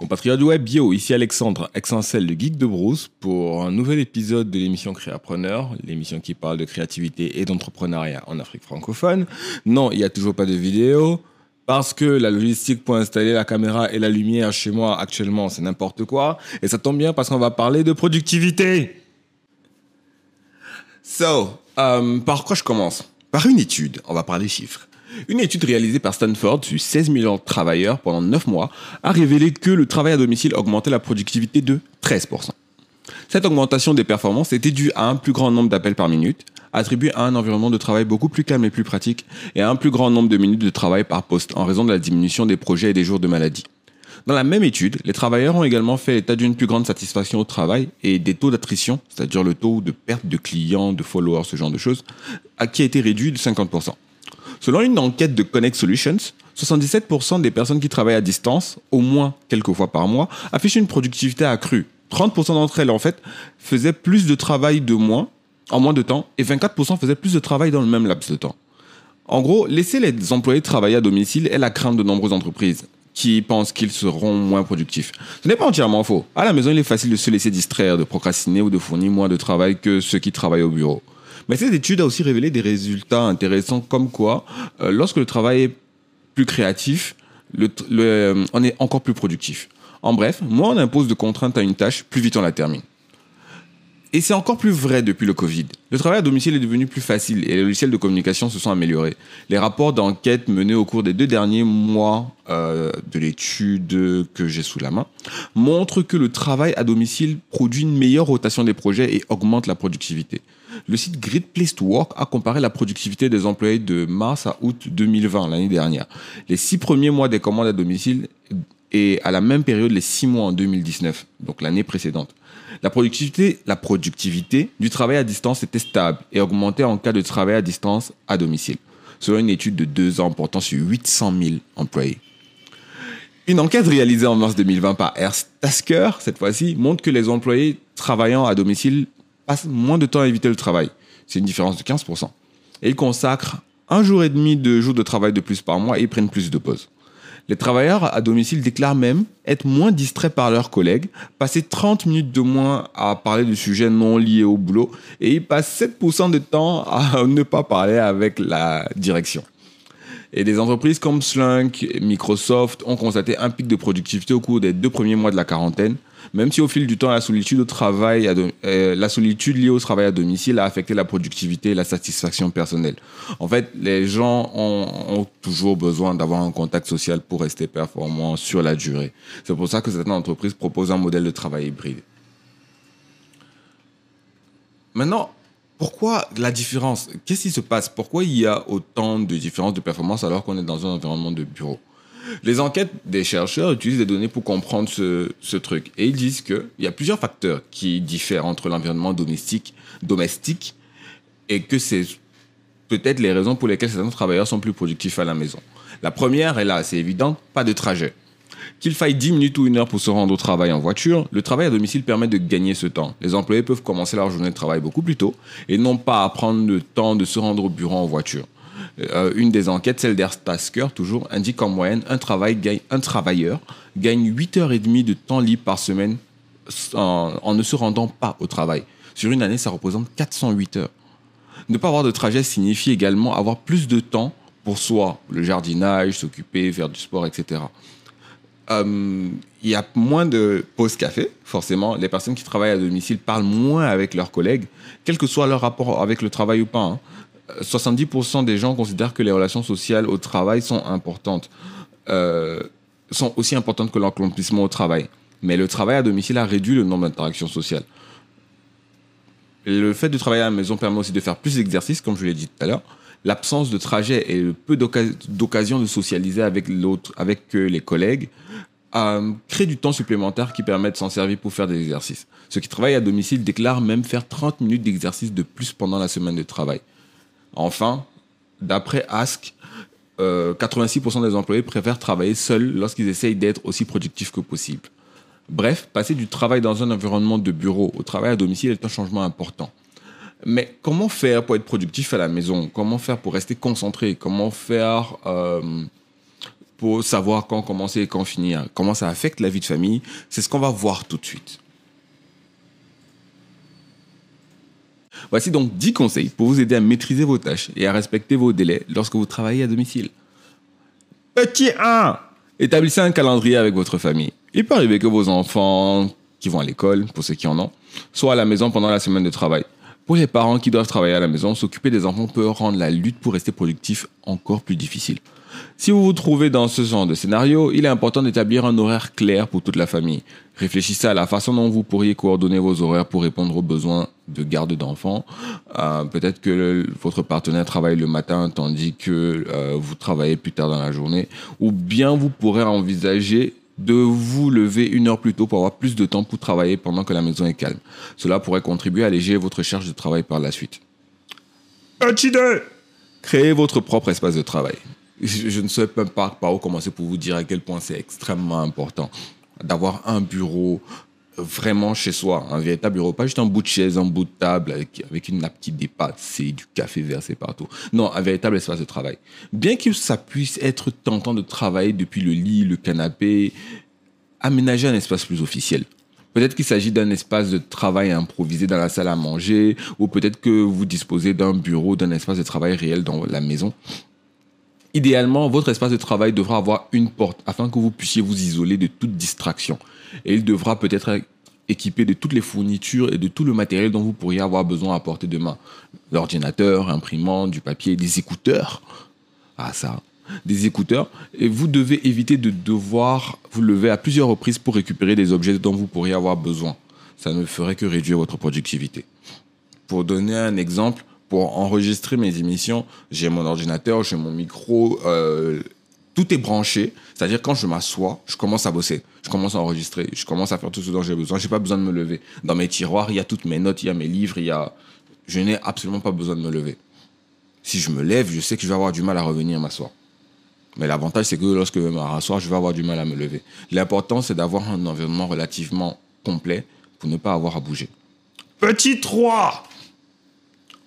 Compatriote du web bio, ici Alexandre, Exencel, le geek de Bruce, pour un nouvel épisode de l'émission Créapreneur, l'émission qui parle de créativité et d'entrepreneuriat en Afrique francophone. Non, il n'y a toujours pas de vidéo, parce que la logistique pour installer la caméra et la lumière chez moi actuellement, c'est n'importe quoi. Et ça tombe bien parce qu'on va parler de productivité. So, euh, par quoi je commence? Par une étude, on va parler chiffres. Une étude réalisée par Stanford sur 16 millions de travailleurs pendant 9 mois a révélé que le travail à domicile augmentait la productivité de 13%. Cette augmentation des performances était due à un plus grand nombre d'appels par minute, attribué à un environnement de travail beaucoup plus calme et plus pratique, et à un plus grand nombre de minutes de travail par poste en raison de la diminution des projets et des jours de maladie. Dans la même étude, les travailleurs ont également fait état d'une plus grande satisfaction au travail et des taux d'attrition, c'est-à-dire le taux de perte de clients, de followers, ce genre de choses, qui a été réduit de 50%. Selon une enquête de Connect Solutions, 77% des personnes qui travaillent à distance, au moins quelques fois par mois, affichent une productivité accrue. 30% d'entre elles, en fait, faisaient plus de travail de moins, en moins de temps, et 24% faisaient plus de travail dans le même laps de temps. En gros, laisser les employés travailler à domicile est la crainte de nombreuses entreprises qui pensent qu'ils seront moins productifs. Ce n'est pas entièrement faux. À la maison, il est facile de se laisser distraire, de procrastiner ou de fournir moins de travail que ceux qui travaillent au bureau. Mais cette étude a aussi révélé des résultats intéressants comme quoi, euh, lorsque le travail est plus créatif, euh, on est encore plus productif. En bref, moins on impose de contraintes à une tâche, plus vite on la termine. Et c'est encore plus vrai depuis le Covid. Le travail à domicile est devenu plus facile et les logiciels de communication se sont améliorés. Les rapports d'enquête menés au cours des deux derniers mois euh, de l'étude que j'ai sous la main montrent que le travail à domicile produit une meilleure rotation des projets et augmente la productivité. Le site Great Place to Work a comparé la productivité des employés de mars à août 2020, l'année dernière. Les six premiers mois des commandes à domicile et à la même période les six mois en 2019, donc l'année précédente. La productivité, la productivité du travail à distance était stable et augmentait en cas de travail à distance à domicile, selon une étude de deux ans portant sur 800 000 employés. Une enquête réalisée en mars 2020 par Ernst cette fois-ci, montre que les employés travaillant à domicile passent moins de temps à éviter le travail. C'est une différence de 15%. Et ils consacrent un jour et demi de jours de travail de plus par mois et ils prennent plus de pauses. Les travailleurs à domicile déclarent même être moins distraits par leurs collègues, passer 30 minutes de moins à parler de sujets non liés au boulot et ils passent 7% de temps à ne pas parler avec la direction. Et des entreprises comme Slunk, Microsoft ont constaté un pic de productivité au cours des deux premiers mois de la quarantaine, même si au fil du temps, la solitude, au travail euh, la solitude liée au travail à domicile a affecté la productivité et la satisfaction personnelle. En fait, les gens ont, toujours besoin d'avoir un contact social pour rester performants sur la durée. C'est pour ça que certaines entreprises proposent un modèle de travail hybride. Maintenant, pourquoi la différence Qu'est-ce qui se passe? Pourquoi il y a autant de différences de performance alors qu'on est dans un environnement de bureau? Les enquêtes des chercheurs utilisent des données pour comprendre ce, truc. Et ils disent qu'il y a plusieurs facteurs qui diffèrent entre l'environnement domestique, domestique et que c'est peut-être les raisons pour lesquelles certains travailleurs sont plus productifs à la maison. La première est là, c'est évident, pas de trajet. Qu'il faille 10 minutes ou une heure pour se rendre au travail en voiture, le travail à domicile permet de gagner ce temps. Les employés peuvent commencer leur journée de travail beaucoup plus tôt et non pas à prendre le temps de se rendre au bureau en voiture. Euh, une des enquêtes, celle d'Airtasker, toujours, indique qu'en moyenne, un, un travailleur gagne 8h30 de temps libre par semaine en, ne se rendant pas au travail. Sur une année, ça représente 408 heures. Ne pas avoir de trajet signifie également avoir plus de temps pour soi, le jardinage, s'occuper, faire du sport, etc. Euh, il y a moins de pauses café, forcément. Les personnes qui travaillent à domicile parlent moins avec leurs collègues, quel que soit leur rapport avec le travail ou pas. Hein. 70% des gens considèrent que les relations sociales au travail sont importantes, euh, sont aussi importantes que l'accomplissement au travail. Mais le travail à domicile a réduit le nombre d'interactions sociales. Le fait de travailler à la maison permet aussi de faire plus d'exercices, comme je l'ai dit tout à l'heure. L'absence de trajet et le peu d'occasion de socialiser avec avec euh, les collègues, euh, crée du temps supplémentaire qui permet de s'en servir pour faire des exercices. Ceux qui travaillent à domicile déclarent même faire 30 minutes d'exercice de plus pendant la semaine de travail. Enfin, d'après Ask, 86% euh, des employés préfèrent travailler seuls lorsqu'ils essayent d'être aussi productifs que possible. Bref, passer du travail dans un environnement de bureau au travail à domicile est un changement important. Mais comment faire pour être productif à la maison? Comment faire pour rester concentré? Comment faire euh, pour savoir quand commencer et quand finir, comment ça affecte la vie de famille, c'est ce qu'on va voir tout de suite. Voici donc 10 conseils pour vous aider à maîtriser vos tâches et à respecter vos délais lorsque vous travaillez à domicile. Petit 1. Établissez un calendrier avec votre famille. Il peut arriver que vos enfants qui vont à l'école, pour ceux qui en ont, soient à la maison pendant la semaine de travail. Pour les parents qui doivent travailler à la maison, s'occuper des enfants peut rendre la lutte pour rester productif encore plus difficile. Si vous vous trouvez dans ce genre de scénario, il est important d'établir un horaire clair pour toute la famille. Réfléchissez à la façon dont vous pourriez coordonner vos horaires pour répondre aux besoins de garde d'enfants. Euh, peut-être que votre partenaire travaille le matin tandis que euh, vous travaillez plus tard dans la journée. Ou bien vous pourrez envisager de vous lever une heure plus tôt pour avoir plus de temps pour travailler pendant que la maison est calme. Cela pourrait contribuer à alléger votre charge de travail par la suite. 2 Créez votre propre espace de travail je, ne sais pas par où commencer pour vous dire à quel point c'est extrêmement important d'avoir un bureau vraiment chez soi, un véritable bureau, pas juste un bout de chaise, un bout de table avec, une nappe qui dépasse et du café versé partout. Non, un véritable espace de travail. Bien que ça puisse être tentant de travailler depuis le lit, le canapé, aménager un espace plus officiel. Peut-être qu'il s'agit d'un espace de travail improvisé dans la salle à manger, ou peut-être que vous disposez d'un bureau, d'un espace de travail réel dans la maison. Idéalement, votre espace de travail devra avoir une porte afin que vous puissiez vous isoler de toute distraction. Et il devra peut-être être équipé de toutes les fournitures et de tout le matériel dont vous pourriez avoir besoin à portée de main. L'ordinateur, imprimante, du papier, des écouteurs. Ah ça, des écouteurs. Et vous devez éviter de devoir vous lever à plusieurs reprises pour récupérer des objets dont vous pourriez avoir besoin. Ça ne ferait que réduire votre productivité. Pour donner un exemple, pour enregistrer mes émissions, j'ai mon ordinateur, j'ai mon micro, euh, tout est branché. C'est-à-dire quand je m'assois, je commence à bosser, je commence à enregistrer, je commence à faire tout ce dont j'ai besoin. J'ai pas besoin de me lever. Dans mes tiroirs, il y a toutes mes notes, il y a mes livres, il y a. Je n'ai absolument pas besoin de me lever. Si je me lève, je sais que je vais avoir du mal à revenir m'asseoir. Mais l'avantage, c'est que lorsque je vais m'asseoir, je vais avoir du mal à me lever. L'important, c'est d'avoir un environnement relativement complet pour ne pas avoir à bouger. Petit 3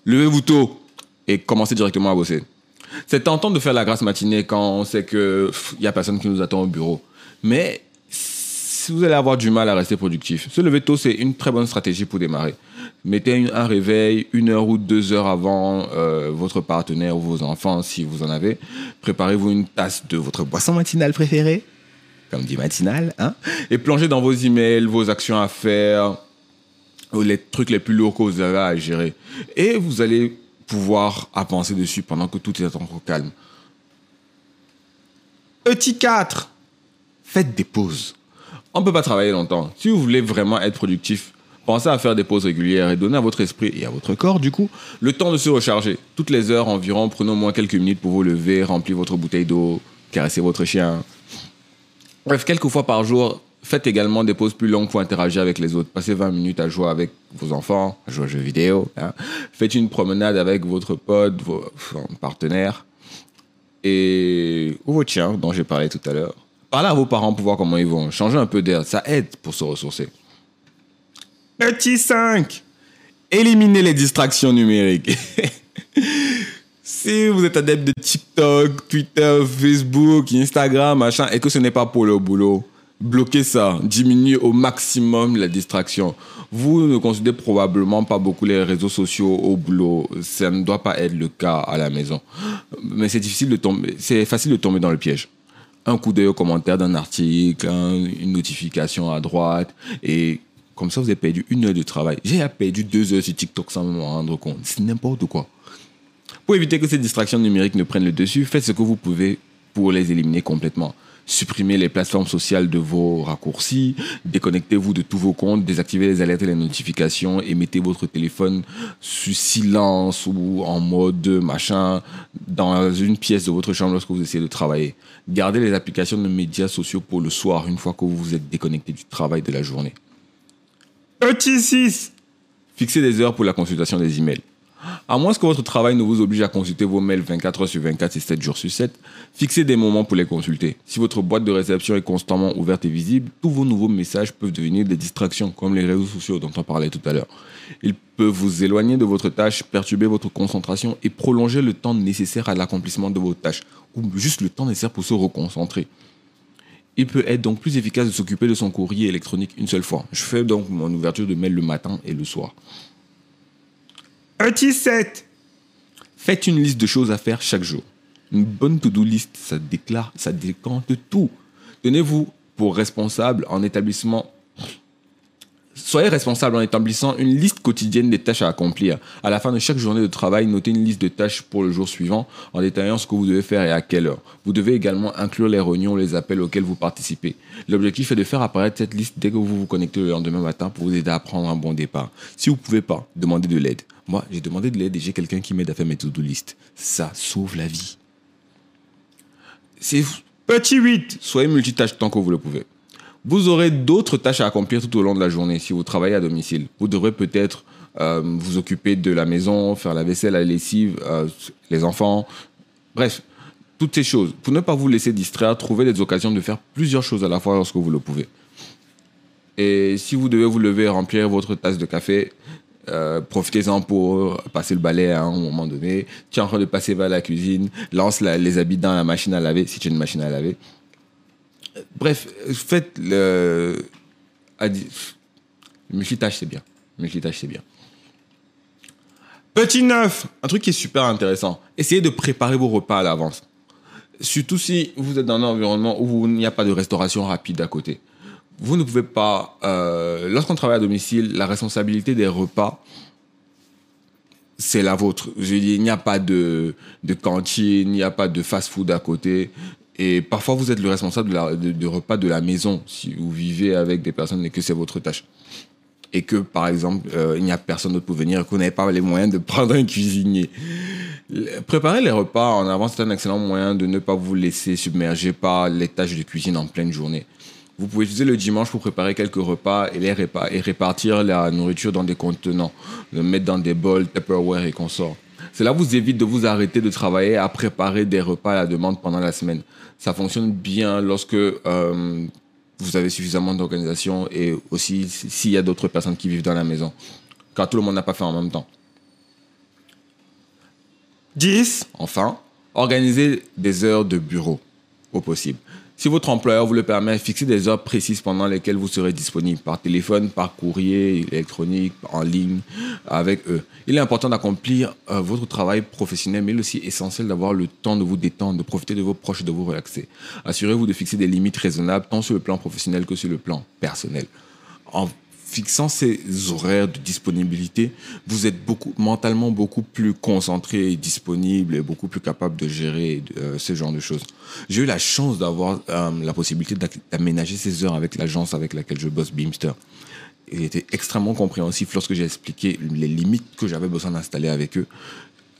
levez-vous tôt et commencez directement à bosser. C'est tentant de faire la grâce matinée quand on sait qu'il n'y a personne qui nous attend au bureau. Mais si vous allez avoir du mal à rester productif, se lever tôt, c'est une très bonne stratégie pour démarrer. Mettez un réveil une heure ou deux heures avant euh, votre partenaire ou vos enfants, si vous en avez. Préparez-vous une tasse de votre boisson matinale préférée, comme dit matinale, hein, et plongez dans vos emails, vos actions à faire, les trucs les plus lourds que vous avez à gérer. Et vous allez pouvoir avancer dessus pendant que tout est encore calme. Petit 4. Faites des pauses. On ne peut pas travailler longtemps. Si vous voulez vraiment être productif, pensez à faire des pauses régulières et donner à votre esprit et à votre corps, du coup, le temps de se recharger. Toutes les heures environ, prenez au moins quelques minutes pour vous lever, remplir votre bouteille d'eau, caresser votre chien. Bref, quelques fois par jour, Faites également des pauses plus longues pour interagir avec les autres. Passez 20 minutes à jouer avec vos enfants, à jouer aux jeux vidéo. Hein. Faites une promenade avec votre pote, vos partenaires et ou votre chien dont j'ai parlé tout à l'heure. Parlez à vos parents pour voir comment ils vont. Changez un peu d'air, ça aide pour se ressourcer. Petit 5. Éliminez les distractions numériques. si vous êtes adepte de TikTok, Twitter, Facebook, Instagram, machin, et que ce n'est pas pour le boulot, bloquez ça, diminuez au maximum la distraction. Vous ne considérez probablement pas beaucoup les réseaux sociaux au boulot. Ça ne doit pas être le cas à la maison. Mais c'est difficile de tomber, c'est facile de tomber dans le piège. Un coup d'œil au commentaire d'un article, une notification à droite, et comme ça vous avez perdu une heure de travail. J'ai perdu deux heures sur TikTok sans me rendre compte. C'est n'importe quoi. Pour éviter que ces distractions numériques ne prennent le dessus, faites ce que vous pouvez pour les éliminer complètement. Supprimez les plateformes sociales de vos raccourcis, déconnectez-vous de tous vos comptes, désactivez les alertes et les notifications et mettez votre téléphone sur silence ou en mode machin dans une pièce de votre chambre lorsque vous essayez de travailler. Gardez les applications de médias sociaux pour le soir une fois que vous vous êtes déconnecté du travail de la journée. Petit 6 Fixez des heures pour la consultation des emails. À moins que votre travail ne vous oblige à consulter vos mails 24 heures sur 24 et 7 jours sur 7, fixez des moments pour les consulter. Si votre boîte de réception est constamment ouverte et visible, tous vos nouveaux messages peuvent devenir des distractions, comme les réseaux sociaux dont on parlait tout à l'heure. Ils peuvent vous éloigner de votre tâche, perturber votre concentration et prolonger le temps nécessaire à l'accomplissement de vos tâches, ou juste le temps nécessaire pour se reconcentrer. Il peut être donc plus efficace de s'occuper de son courrier électronique une seule fois. Je fais donc mon ouverture de mail le matin et le soir. Petit 7. Faites une liste de choses à faire chaque jour. Une bonne to-do list, ça déclare, ça décante tout. Tenez-vous pour responsable en établissement Soyez responsable en établissant une liste quotidienne des tâches à accomplir. À la fin de chaque journée de travail, notez une liste de tâches pour le jour suivant en détaillant ce que vous devez faire et à quelle heure. Vous devez également inclure les réunions, les appels auxquels vous participez. L'objectif est de faire apparaître cette liste dès que vous vous connectez le lendemain matin pour vous aider à prendre un bon départ. Si vous ne pouvez pas, demandez de l'aide. Moi, j'ai demandé de l'aide et j'ai quelqu'un qui m'aide à faire mes to-do list. Ça sauve la vie. C'est petit 8. Soyez multitâche tant que vous le pouvez. Vous aurez d'autres tâches à accomplir tout au long de la journée si vous travaillez à domicile. Vous devrez peut-être euh, vous occuper de la maison, faire la vaisselle, la lessive, euh, les enfants. Bref, toutes ces choses. Pour ne pas vous laisser distraire, trouvez des occasions de faire plusieurs choses à la fois lorsque vous le pouvez. Et si vous devez vous lever et remplir votre tasse de café, euh, profitez-en pour passer le balai à un moment donné. Tu es en train de passer vers la cuisine, lance les habits dans la machine à laver, si tu as une machine à laver. Bref, faites le. Multitâche, c'est bien. Multitâche, c'est bien. Petit neuf, un truc qui est super intéressant. Essayez de préparer vos repas à l'avance. Surtout si vous êtes dans un environnement où il n'y a pas de restauration rapide à côté. Vous ne pouvez pas. Euh, lorsqu'on travaille à domicile, la responsabilité des repas, c'est la vôtre. Je dis, il n'y a pas de, de cantine, il n'y a pas de fast-food à côté. Et parfois, vous êtes le responsable de, repas de la maison si vous vivez avec des personnes et que c'est votre tâche. Et que, par exemple, euh, il n'y a personne d'autre pour venir et que vous n'avez pas les moyens de prendre un cuisinier. Préparer les repas en avance, c'est un excellent moyen de ne pas vous laisser submerger par les tâches de cuisine en pleine journée. Vous pouvez utiliser le dimanche pour préparer quelques repas et, les et répartir la nourriture dans des contenants, le mettre dans des bols, Tupperware et consorts. Cela vous évite de vous arrêter de travailler à préparer des repas à la demande pendant la semaine. Ça fonctionne bien lorsque euh, vous avez suffisamment d'organisation et aussi s'il y a d'autres personnes qui vivent dans la maison, quand tout le monde n'a pas fait en même temps. 10. Enfin, organisez des heures de bureau possible. Si votre employeur vous le permet, fixez des heures précises pendant lesquelles vous serez disponible, par téléphone, par courrier électronique, en ligne, avec eux. Il est important d'accomplir euh, votre travail professionnel, mais il est aussi essentiel d'avoir le temps de vous détendre, de profiter de vos proches, de vous relaxer. Assurez-vous de fixer des limites raisonnables, tant sur le plan professionnel que sur le plan personnel. En fixant ces horaires de disponibilité, vous êtes beaucoup, mentalement beaucoup plus concentré et disponible et beaucoup plus capable de gérer euh, ce genre de choses. J'ai eu la chance d'avoir euh, la possibilité d'aménager ces heures avec l'agence avec laquelle je bosse, Beamster. Il était extrêmement compréhensif lorsque j'ai expliqué les limites que j'avais besoin d'installer avec eux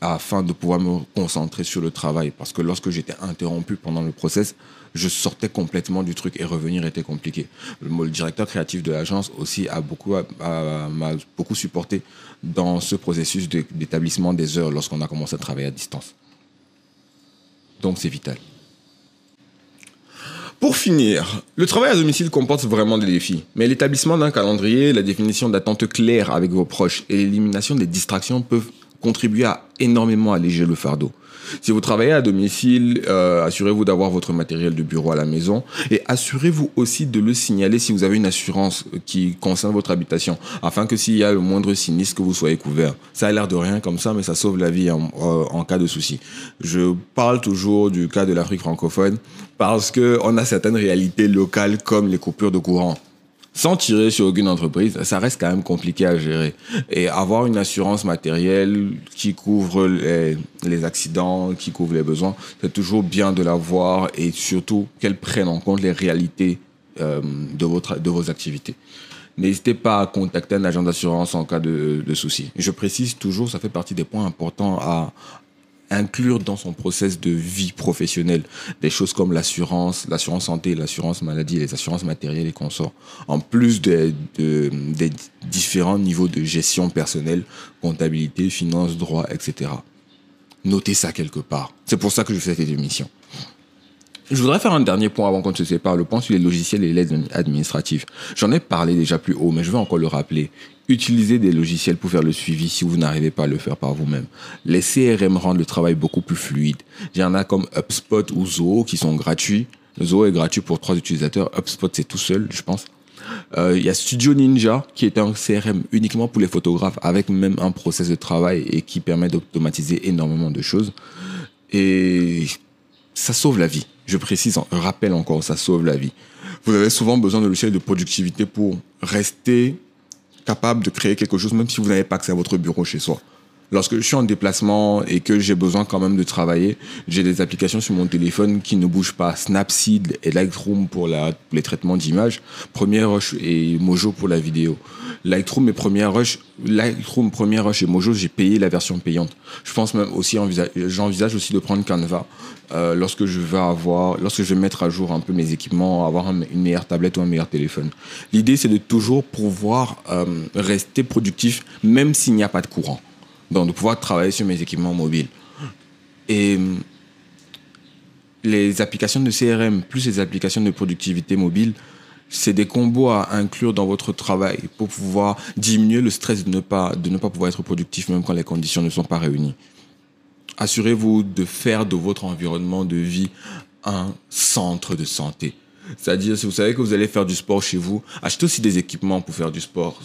afin de pouvoir me concentrer sur le travail. Parce que lorsque j'étais interrompu pendant le process, je sortais complètement du truc et revenir était compliqué. Le, directeur créatif de l'agence aussi a beaucoup, m'a beaucoup supporté dans ce processus d'établissement des heures lorsqu'on a commencé à travailler à distance. Donc c'est vital. Pour finir, le travail à domicile comporte vraiment des défis, mais l'établissement d'un calendrier, la définition d'attentes claires avec vos proches et l'élimination des distractions peuvent contribuer à énormément alléger le fardeau. Si vous travaillez à domicile, euh, assurez-vous d'avoir votre matériel de bureau à la maison et assurez-vous aussi de le signaler si vous avez une assurance qui concerne votre habitation, afin que s'il y a le moindre sinistre, que vous soyez couvert. Ça a l'air de rien comme ça, mais ça sauve la vie en, euh, en cas de souci. Je parle toujours du cas de l'Afrique francophone parce qu'on a certaines réalités locales comme les coupures de courant sans tirer sur aucune entreprise, ça reste quand même compliqué à gérer. Et avoir une assurance matérielle qui couvre les, accidents, qui couvre les besoins, c'est toujours bien de l'avoir et surtout qu'elle prenne en compte les réalités euh, de, vos activités. N'hésitez pas à contacter un agent d'assurance en cas de, de souci. Je précise toujours, ça fait partie des points importants à inclure dans son process de vie professionnelle des choses comme l'assurance, l'assurance santé, l'assurance maladie, les assurances matérielles et consorts, en plus des, différents niveaux de gestion personnelle, comptabilité, finance, droit, etc. Notez ça quelque part. C'est pour ça que je fais cette émission. Je voudrais faire un dernier point avant qu'on se sépare, le point sur les logiciels et l'aide administrative. J'en ai parlé déjà plus haut, mais je vais encore le rappeler. Utilisez des logiciels pour faire le suivi si vous n'arrivez pas à le faire par vous-même. Les CRM rendent le travail beaucoup plus fluide. Il y en a comme HubSpot ou Zoho qui sont gratuits. Zoho est gratuit pour trois utilisateurs. HubSpot, c'est tout seul, je pense. Euh, il y a Studio Ninja qui est un CRM uniquement pour les photographes avec même un process de travail et qui permet d'automatiser énormément de choses. Et ça sauve la vie. Je précise, rappelle encore, ça sauve la vie. Vous avez souvent besoin de logiciels de productivité pour rester capable de créer quelque chose, même si vous n'avez pas accès à votre bureau chez soi. Lorsque je suis en déplacement et que j'ai besoin quand même de travailler, j'ai des applications sur mon téléphone qui ne bougent pas. Snapseed et Lightroom pour les traitements d'images, Premiere Rush et Mojo pour la vidéo. Lightroom et Premiere Rush, Lightroom, Premiere Rush et Mojo, j'ai payé la version payante. Je pense même aussi, j'envisage aussi de prendre Canva euh, lorsque je vais avoir, lorsque je vais mettre à jour un peu mes équipements, avoir une meilleure tablette ou un meilleur téléphone. L'idée, c'est de toujours pouvoir euh, rester productif, même s'il n'y a pas de courant. Donc, de pouvoir travailler sur mes équipements mobiles. Et les applications de CRM plus les applications de productivité mobile, c'est des combos à inclure dans votre travail pour pouvoir diminuer le stress de ne pas, de ne pas pouvoir être productif même quand les conditions ne sont pas réunies. Assurez-vous de faire de votre environnement de vie un centre de santé. C'est-à-dire, si vous savez que vous allez faire du sport chez vous, achetez aussi des équipements pour faire du sport.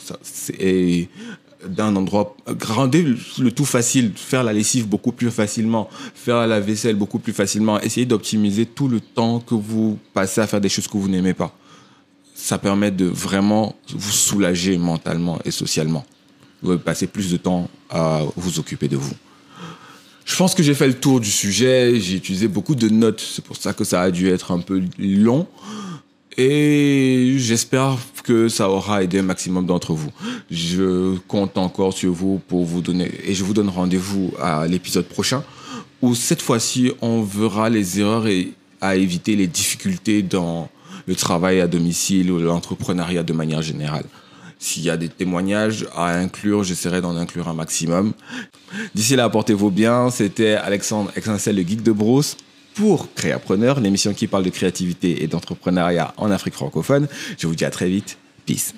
D'un endroit, rendez le tout facile, faire la lessive beaucoup plus facilement, faire la vaisselle beaucoup plus facilement, essayez d'optimiser tout le temps que vous passez à faire des choses que vous n'aimez pas. Ça permet de vraiment vous soulager mentalement et socialement. Vous passer plus de temps à vous occuper de vous. Je pense que j'ai fait le tour du sujet, j'ai utilisé beaucoup de notes, c'est pour ça que ça a dû être un peu long. Et j'espère que ça aura aidé un maximum d'entre vous. Je compte encore sur vous pour vous donner, et je vous donne rendez-vous à l'épisode prochain, où cette fois-ci, on verra les erreurs et à éviter les difficultés dans le travail à domicile ou l'entrepreneuriat de manière générale. S'il y a des témoignages à inclure, j'essaierai d'en inclure un maximum. D'ici là, portez-vous bien. C'était Alexandre Exancel, le geek de Brousse pour Créapreneur, l'émission qui parle de créativité et d'entrepreneuriat en Afrique francophone. Je vous dis à très vite. Peace.